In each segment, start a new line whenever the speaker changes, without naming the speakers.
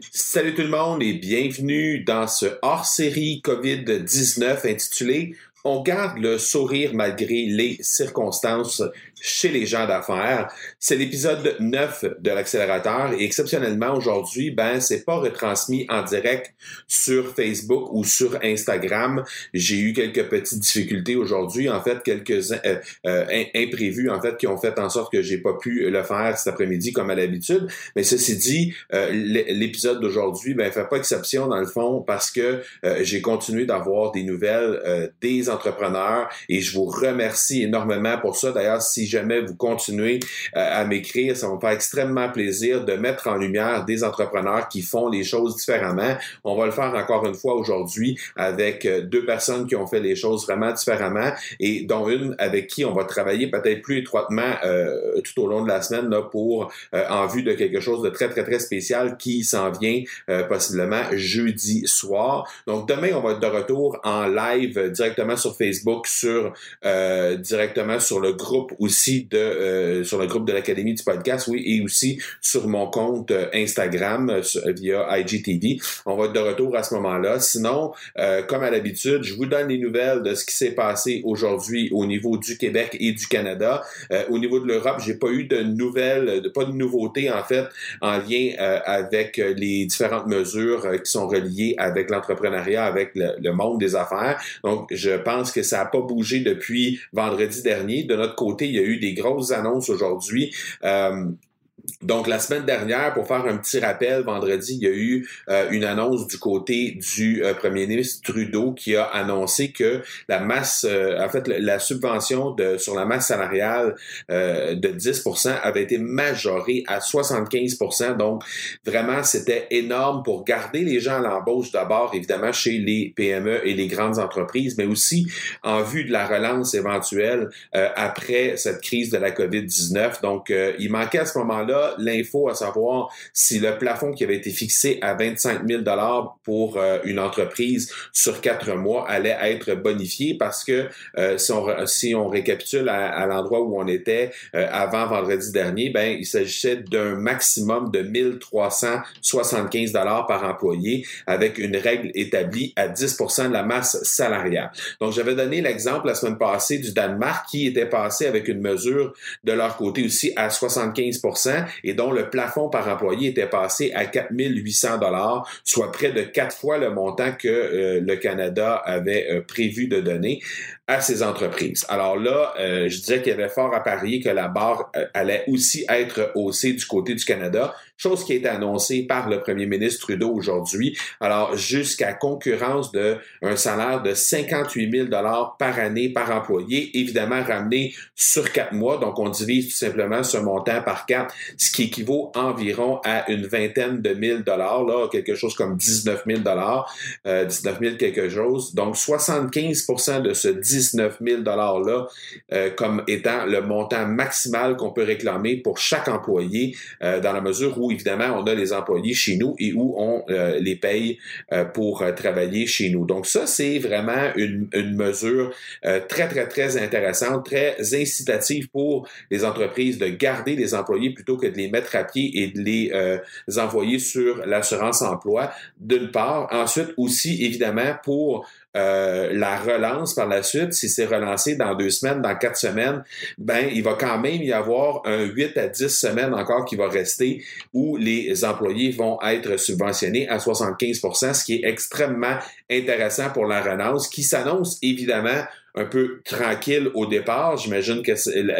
Salut tout le monde et bienvenue dans ce hors-série COVID-19 intitulé On garde le sourire malgré les circonstances chez les gens d'affaires. C'est l'épisode 9 de l'accélérateur et exceptionnellement aujourd'hui, ben c'est pas retransmis en direct sur Facebook ou sur Instagram. J'ai eu quelques petites difficultés aujourd'hui, en fait quelques euh, euh, imprévus en fait qui ont fait en sorte que j'ai pas pu le faire cet après-midi comme à l'habitude. Mais ceci dit, euh, l'épisode d'aujourd'hui ben fait pas exception dans le fond parce que j'ai continué d'avoir des nouvelles des entrepreneurs et je vous remercie énormément pour ça. D'ailleurs, si jamais vous continuez euh, à m'écrire, ça va me faire extrêmement plaisir de mettre en lumière des entrepreneurs qui font les choses différemment. On va le faire encore une fois aujourd'hui avec euh, deux personnes qui ont fait les choses vraiment différemment et dont une avec qui on va travailler peut-être plus étroitement euh, tout au long de la semaine là, pour en vue de quelque chose de très très très spécial qui s'en vient possiblement jeudi soir. Donc demain on va être de retour en live directement sur Facebook, sur directement sur le groupe aussi de euh, sur le groupe de l'Académie du podcast, oui, et aussi sur mon compte euh, Instagram euh, via IGTV. On va être de retour à ce moment-là. Sinon, comme à l'habitude, je vous donne les nouvelles de ce qui s'est passé aujourd'hui au niveau du Québec et du Canada. au niveau de l'Europe, j'ai pas eu de nouvelles, pas de nouveautés en fait en lien avec les différentes mesures qui sont reliées avec l'entrepreneuriat, avec le, le, monde des affaires. Donc, je pense que ça n'a pas bougé depuis vendredi dernier. De notre côté, il y a eu des grosses annonces aujourd'hui. Euh, donc, la semaine dernière, pour faire un petit rappel, vendredi, il y a eu euh, une annonce du côté du euh, premier ministre Trudeau qui a annoncé que la masse, euh, en fait, la subvention de, sur la masse salariale de 10% avait été majorée à 75% Donc, vraiment, c'était énorme pour garder les gens à l'embauche d'abord, évidemment, chez les PME et les grandes entreprises, mais aussi en vue de la relance éventuelle après cette crise de la COVID-19. Donc, il manquait à ce moment-là l'info à savoir si le plafond qui avait été fixé à 25 000 pour euh, une entreprise sur quatre mois allait être bonifié parce que euh, si, on, si on récapitule à, l'endroit où on était euh, avant vendredi dernier, ben il s'agissait d'un maximum de 1375 dollars par employé avec une règle établie à 10% de la masse salariale. Donc j'avais donné l'exemple la semaine passée du Danemark qui était passé avec une mesure de leur côté aussi à 75 et dont le plafond par employé était passé à 4800 dollars, soit près de quatre fois le montant que euh, le Canada avait euh, prévu de donner à ces entreprises. Alors là, euh, je disais qu'il y avait fort à parier que la barre allait aussi être haussée du côté du Canada chose qui a été annoncée par le premier ministre Trudeau aujourd'hui. Alors, jusqu'à concurrence de un salaire de 58 000 dollars par année par employé, évidemment ramené sur quatre mois. Donc, on divise tout simplement ce montant par quatre, ce qui équivaut environ à une vingtaine de mille dollars, là, quelque chose comme 19 000 dollars, euh, 19 000 quelque chose. Donc, 75% de ce 19 000 dollars-là euh, comme étant le montant maximal qu'on peut réclamer pour chaque employé euh, dans la mesure où évidemment on a les employés chez nous et où on les paye pour travailler chez nous. Donc ça, c'est vraiment une, une mesure très, très, très intéressante, très incitative pour les entreprises de garder les employés plutôt que de les mettre à pied et de les envoyer sur l'assurance emploi, d'une part. Ensuite, aussi, évidemment, pour euh, la relance par la suite, si c'est relancé dans deux semaines, dans quatre semaines, ben il va quand même y avoir un 8 à 10 semaines encore qui va rester où les employés vont être subventionnés à 75% ce qui est extrêmement intéressant pour la relance, qui s'annonce évidemment un peu tranquille au départ. J'imagine que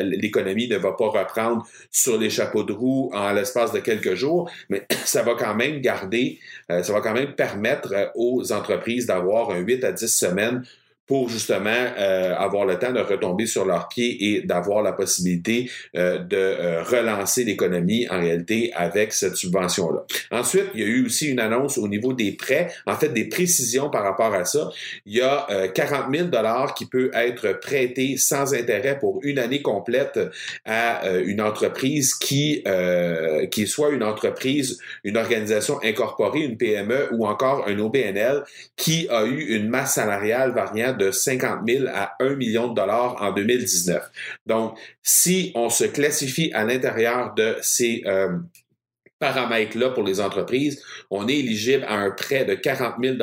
l'économie ne va pas reprendre sur les chapeaux de roue en l'espace de quelques jours, mais ça va quand même garder, euh, ça va quand même permettre euh, aux entreprises d'avoir un 8 à 10 semaines pour justement euh, avoir le temps de retomber sur leurs pieds et d'avoir la possibilité euh, de euh, relancer l'économie en réalité avec cette subvention-là. Ensuite, il y a eu aussi une annonce au niveau des prêts, en fait des précisions par rapport à ça. Il y a 40 000 dollars qui peut être prêté sans intérêt pour une année complète à une entreprise qui qui soit une entreprise, une organisation incorporée, une PME ou encore un OBNL qui a eu une masse salariale variant de 50 000 à 1 million de dollars en 2019. Donc, si on se classifie à l'intérieur de ces euh, paramètres-là pour les entreprises, on est éligible à un prêt de 40 000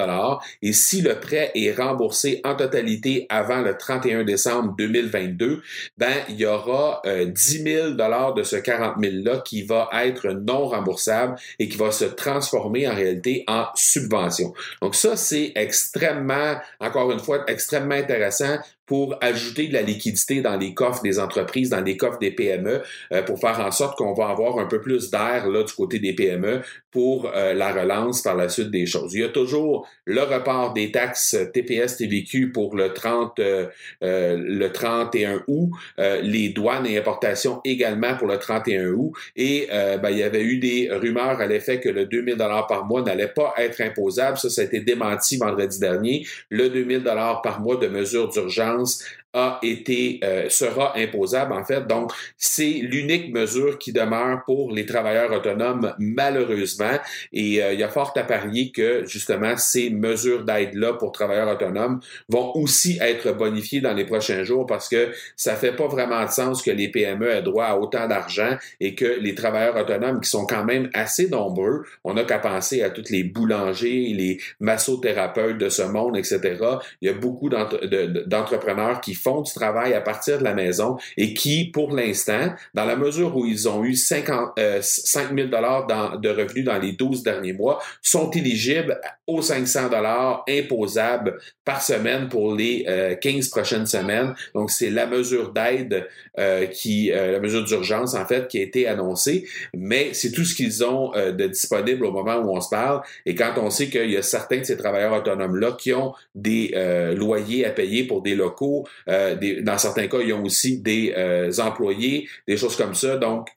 et si le prêt est remboursé en totalité avant le 31 décembre 2022, ben il y aura 10 000 de ce 40 000-là qui va être non remboursable et qui va se transformer en réalité en subvention. Donc ça, c'est extrêmement, encore une fois, extrêmement intéressant pour ajouter de la liquidité dans les coffres des entreprises, dans les coffres des PME, euh, pour faire en sorte qu'on va avoir un peu plus d'air là du côté des PME pour euh, la relance par la suite des choses. Il y a toujours le report des taxes TPS TVQ pour le 30 euh, le 31 août, les douanes et importations également pour le 31 août et ben, il y avait eu des rumeurs à l'effet que le 2000 dollars par mois n'allait pas être imposable, ça ça a été démenti vendredi dernier. Le 2000 dollars par mois de mesures d'urgence models a été euh, sera imposable en fait. Donc c'est l'unique mesure qui demeure pour les travailleurs autonomes malheureusement et euh, il y a fort à parier que justement ces mesures d'aide là pour travailleurs autonomes vont aussi être bonifiées dans les prochains jours parce que ça fait pas vraiment de sens que les PME aient droit à autant d'argent et que les travailleurs autonomes qui sont quand même assez nombreux, on n'a qu'à penser à toutes les boulangers, les massothérapeutes de ce monde, etc. Il y a beaucoup d'entrepreneurs qui font du travail à partir de la maison et qui, pour l'instant, dans la mesure où ils ont eu 50, euh, 5 000 dollars de revenus dans les 12 derniers mois, sont éligibles aux 500 dollars imposables par semaine pour les 15 euh, prochaines semaines. Donc, c'est la mesure d'aide euh, qui, euh, la mesure d'urgence, en fait, qui a été annoncée, mais c'est tout ce qu'ils ont de disponible au moment où on se parle. Et quand on sait qu'il y a certains de ces travailleurs autonomes-là qui ont des loyers à payer pour des locaux, des, dans certains cas, ils ont aussi des employés, des choses comme ça. Donc,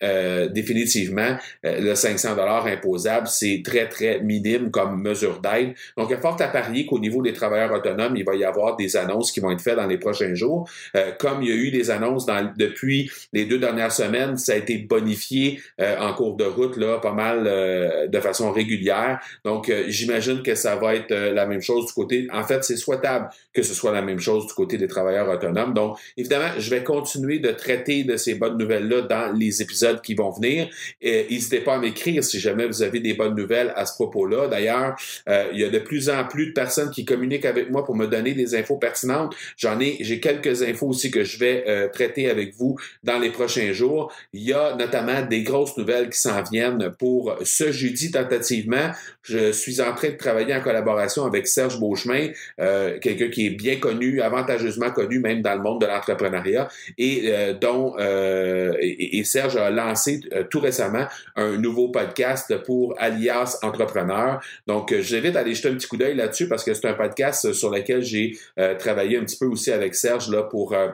définitivement, le 500 dollars imposable, c'est très, très minime comme mesure d'aide. Donc, il y a fort à parier qu'au niveau des travailleurs autonomes, il va y avoir des annonces qui vont être faites dans les prochains jours. Euh, comme il y a eu des annonces dans, depuis les deux dernières semaines, ça a été bonifié euh, en cours de route, là, pas mal euh, de façon régulière. Donc, j'imagine que ça va être la même chose du côté. En fait, c'est souhaitable que ce soit la même chose du côté des travailleurs autonomes. Donc, évidemment, je vais continuer de traiter de ces bonnes nouvelles-là dans les épisodes qui vont venir. N'hésitez pas à m'écrire si jamais vous avez des bonnes nouvelles à ce propos-là. D'ailleurs, il y a de plus en plus de personnes qui communiquent avec moi pour me donner des infos pertinentes. J'en ai, j'ai quelques infos aussi que je vais euh, traiter avec vous dans les prochains jours. Il y a notamment des grosses nouvelles qui s'en viennent pour ce jeudi tentativement. Je suis en train de travailler en collaboration avec Serge Beauchemin, euh, quelqu'un qui est bien connu, avantageusement connu dans le monde de l'entrepreneuriat et euh, dont et, et, Serge a lancé tout récemment un nouveau podcast pour Alias Entrepreneur. Donc, j'invite à aller jeter un petit coup d'œil là-dessus parce que c'est un podcast sur lequel j'ai euh, travaillé un petit peu aussi avec Serge là, pour euh,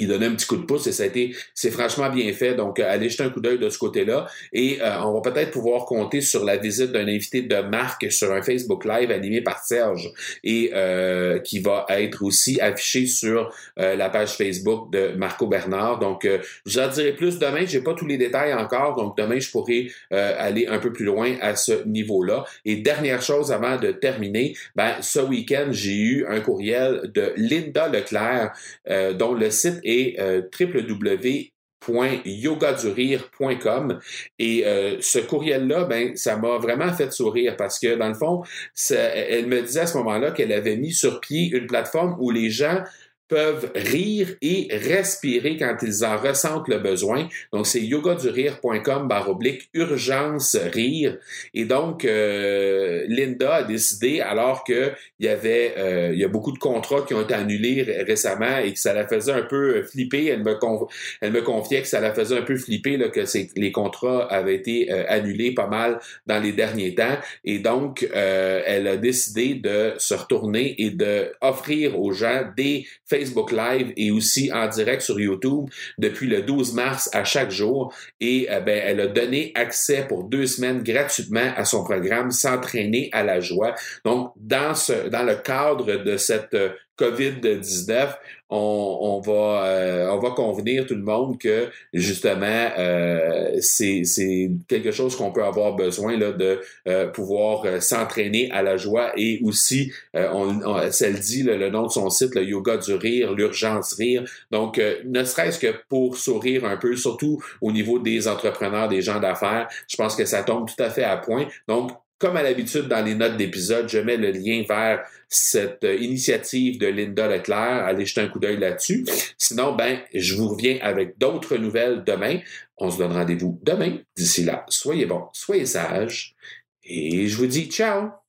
il donnait un petit coup de pouce et ça a été, c'est franchement bien fait. Donc, euh, allez jeter un coup d'œil de ce côté-là. Et euh, on va peut-être pouvoir compter sur la visite d'un invité de marque sur un Facebook Live animé par Serge et euh, qui va être aussi affiché sur la page Facebook de Marco Bernard. Donc, j'en dirai plus demain. J'ai pas tous les détails encore. Donc, demain, je pourrai aller un peu plus loin à ce niveau-là. Et dernière chose avant de terminer, ben, ce week-end, j'ai eu un courriel de Linda Leclerc, dont le site et euh, et euh, ce courriel-là, ben, ça m'a vraiment fait sourire parce que dans le fond, elle me disait à ce moment-là qu'elle avait mis sur pied une plateforme où les gens peuvent rire et respirer quand ils en ressentent le besoin. Donc, c'est yogadurire.com barre oblique urgence rire. Et donc, euh, Linda a décidé, alors qu'il y avait, euh, il y a beaucoup de contrats qui ont été annulés récemment et que ça la faisait un peu flipper, elle me, elle confiait que ça la faisait un peu flipper, là, que les contrats avaient été euh, annulés pas mal dans les derniers temps. Et donc, elle a décidé de se retourner et de offrir aux gens des Live et aussi en direct sur YouTube depuis le 12 mars à chaque jour. Et euh, ben, elle a donné accès pour deux semaines gratuitement à son programme S'entraîner à la joie. Donc, dans, ce, dans le cadre de cette euh, COVID-19, on, va, euh, on va convenir tout le monde que justement euh, c'est quelque chose qu'on peut avoir besoin là, de euh, pouvoir s'entraîner à la joie et aussi, on, on, ça dit le nom de son site, le yoga du rire, l'urgence rire. Donc, ne serait-ce que pour sourire un peu, surtout au niveau des entrepreneurs, des gens d'affaires, je pense que ça tombe tout à fait à point. Donc, comme à l'habitude dans les notes d'épisode, je mets le lien vers cette euh, initiative de Linda Leclerc. Allez jeter un coup d'œil là-dessus. Sinon, ben, je vous reviens avec d'autres nouvelles demain. On se donne rendez-vous demain. D'ici là, soyez bons, soyez sages et je vous dis ciao!